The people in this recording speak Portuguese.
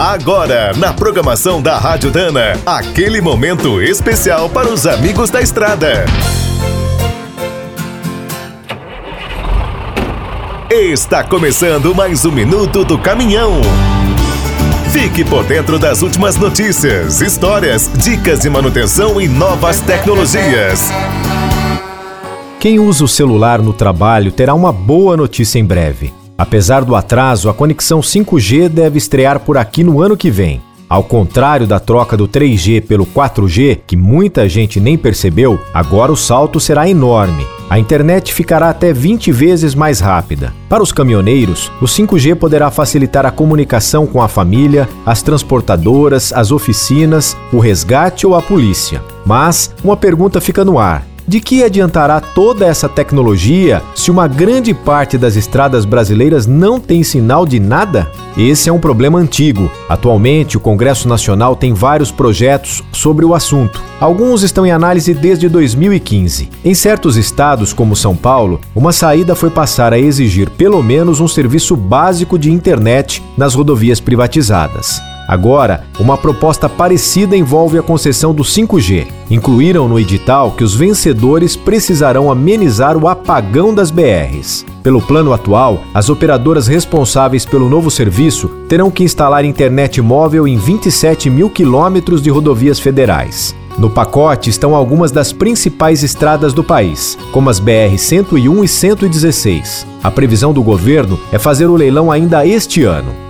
Agora, na programação da Rádio Dana, aquele momento especial para os amigos da estrada. Está começando mais um minuto do caminhão. Fique por dentro das últimas notícias, histórias, dicas de manutenção e novas tecnologias. Quem usa o celular no trabalho terá uma boa notícia em breve. Apesar do atraso, a conexão 5G deve estrear por aqui no ano que vem. Ao contrário da troca do 3G pelo 4G, que muita gente nem percebeu, agora o salto será enorme. A internet ficará até 20 vezes mais rápida. Para os caminhoneiros, o 5G poderá facilitar a comunicação com a família, as transportadoras, as oficinas, o resgate ou a polícia. Mas uma pergunta fica no ar: de que adiantará toda essa tecnologia se uma grande parte das estradas brasileiras não tem sinal de nada? Esse é um problema antigo. Atualmente, o Congresso Nacional tem vários projetos sobre o assunto. Alguns estão em análise desde 2015. Em certos estados, como São Paulo, uma saída foi passar a exigir pelo menos um serviço básico de internet nas rodovias privatizadas. Agora, uma proposta parecida envolve a concessão do 5G. Incluíram no edital que os vencedores precisarão amenizar o apagão das BRs. Pelo plano atual, as operadoras responsáveis pelo novo serviço terão que instalar internet móvel em 27 mil quilômetros de rodovias federais. No pacote estão algumas das principais estradas do país, como as BR 101 e 116. A previsão do governo é fazer o leilão ainda este ano.